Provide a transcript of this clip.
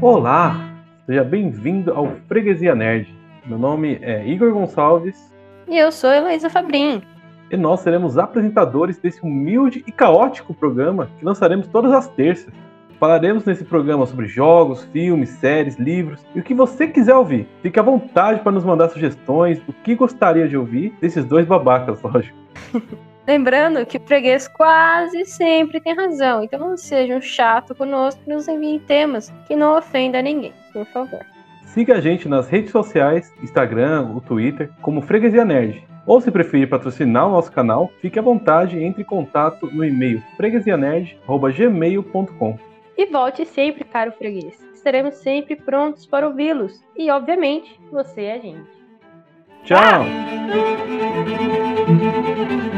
Olá, seja bem-vindo ao Freguesia Nerd. Meu nome é Igor Gonçalves. E eu sou Heloísa Fabrim. E nós seremos apresentadores desse humilde e caótico programa que lançaremos todas as terças. Falaremos nesse programa sobre jogos, filmes, séries, livros e o que você quiser ouvir. Fique à vontade para nos mandar sugestões do que gostaria de ouvir desses dois babacas, lógico. Lembrando que o freguês quase sempre tem razão, então não seja um chato conosco e nos enviem temas que não ofenda ninguém, por favor. Siga a gente nas redes sociais, Instagram, o Twitter, como Freguesia Nerd. Ou se preferir patrocinar o nosso canal, fique à vontade e entre em contato no e-mail freguesianerd.gmail.com. E volte sempre, caro freguês. Estaremos sempre prontos para ouvi-los. E, obviamente, você é a gente. Tchau! Tchau.